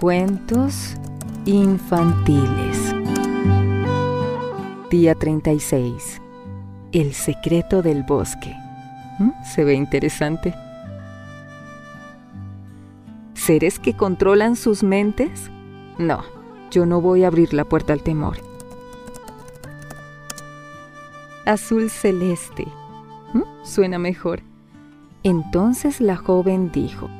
Cuentos infantiles. Día 36. El secreto del bosque. ¿Mm? Se ve interesante. ¿Seres que controlan sus mentes? No, yo no voy a abrir la puerta al temor. Azul celeste. ¿Mm? Suena mejor. Entonces la joven dijo,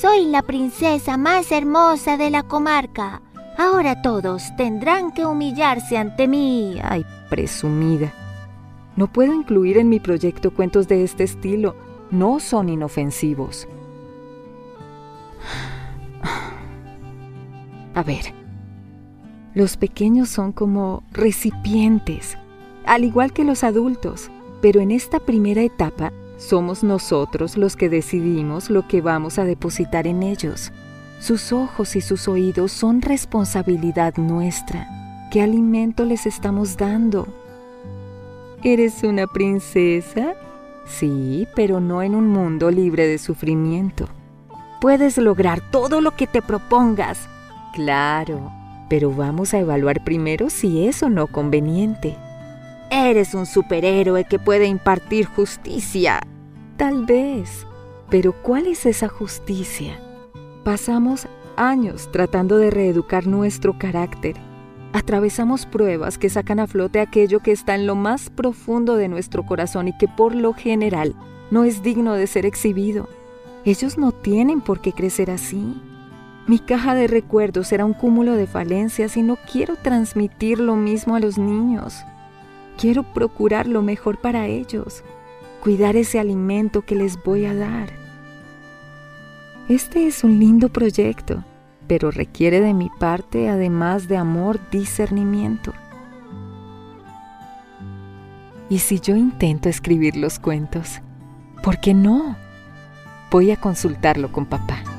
Soy la princesa más hermosa de la comarca. Ahora todos tendrán que humillarse ante mí. Ay, presumida. No puedo incluir en mi proyecto cuentos de este estilo. No son inofensivos. A ver, los pequeños son como recipientes, al igual que los adultos, pero en esta primera etapa somos nosotros los que decidimos lo que vamos a depositar en ellos. Sus ojos y sus oídos son responsabilidad nuestra. ¿Qué alimento les estamos dando? ¿Eres una princesa? Sí, pero no en un mundo libre de sufrimiento. Puedes lograr todo lo que te propongas. Claro, pero vamos a evaluar primero si es o no conveniente. Eres un superhéroe que puede impartir justicia. Tal vez. Pero ¿cuál es esa justicia? Pasamos años tratando de reeducar nuestro carácter. Atravesamos pruebas que sacan a flote aquello que está en lo más profundo de nuestro corazón y que por lo general no es digno de ser exhibido. Ellos no tienen por qué crecer así. Mi caja de recuerdos era un cúmulo de falencias y no quiero transmitir lo mismo a los niños. Quiero procurar lo mejor para ellos, cuidar ese alimento que les voy a dar. Este es un lindo proyecto, pero requiere de mi parte, además de amor, discernimiento. ¿Y si yo intento escribir los cuentos? ¿Por qué no? Voy a consultarlo con papá.